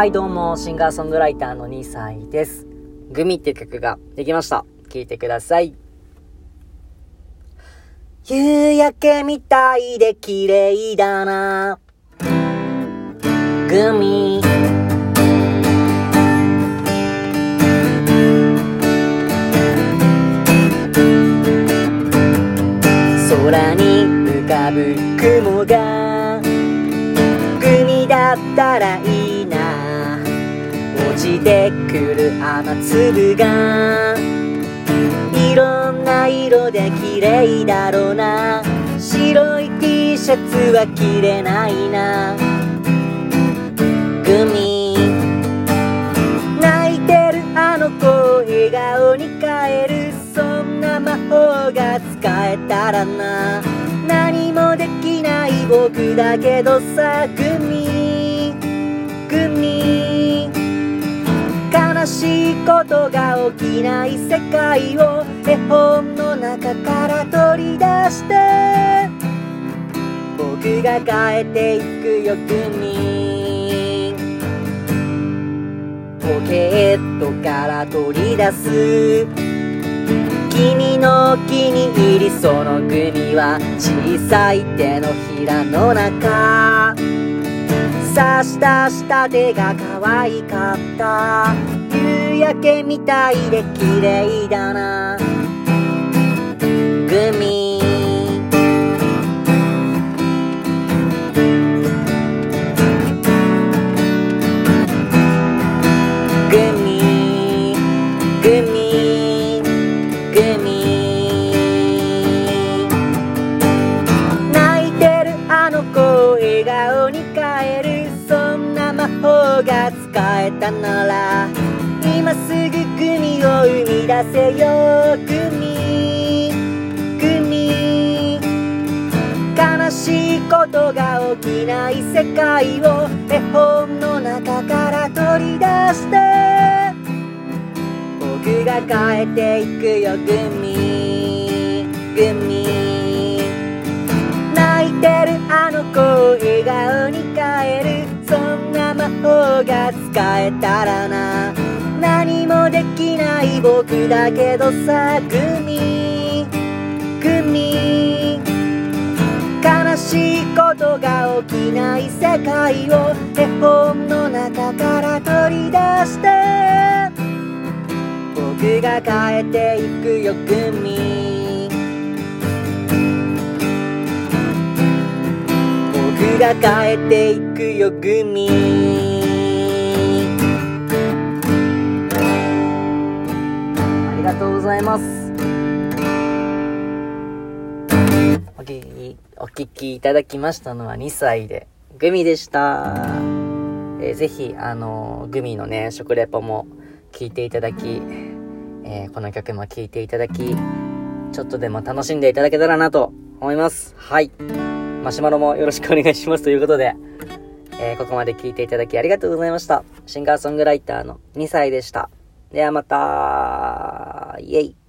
はい、どうも、シンガーソングライターの2歳です。グミって曲ができました。聴いてください。夕焼けみたいで綺麗だな。グミ。空に浮かぶ雲がグミだったらいいなちてくる雨粒が。いろんな色で綺麗だろうな。白い T シャツは着れないな。グミ。泣いてるあの子を笑顔に変える。そんな魔法が使えたらな。何もできない僕だけどさグミ。グミ。ことが起きない世界を絵本の中から取り出して僕が変えていくよグミポケットから取り出す。君のお気に入りそのグミは小さい手のひらの中。刺したした手が可愛かった。焼けみたいで綺麗だな。グミ。グミ。グミ。グミ。泣いてるあの子を笑顔に変える。そんな魔法が使えたなら。今すぐグミを生み出せよグミグミ悲しいことが起きない世界を絵本の中から取り出して。僕が変えていくよグミグミ泣いてるあの子を笑顔に変える。そんな魔法が使えたらな。何もできない僕だけどさグミ。グミ。悲しいことが起きない世界を絵本の中から取り出して。僕が変えていくよグミ。僕が変えていくよグミ。がとうございます。お聞きお聞きいただきましたのは2歳でグミでした、えーぜひあのーグミのね食レポも聞いていただき、えーこの曲も聴いていただきちょっとでも楽しんでいただけたらなと思います。はい。マシュマロもよろしくお願いします。ということで、えーここまで聞いていただきありがとうございました。シンガーソングライターの2歳でした。ではまた。イエイ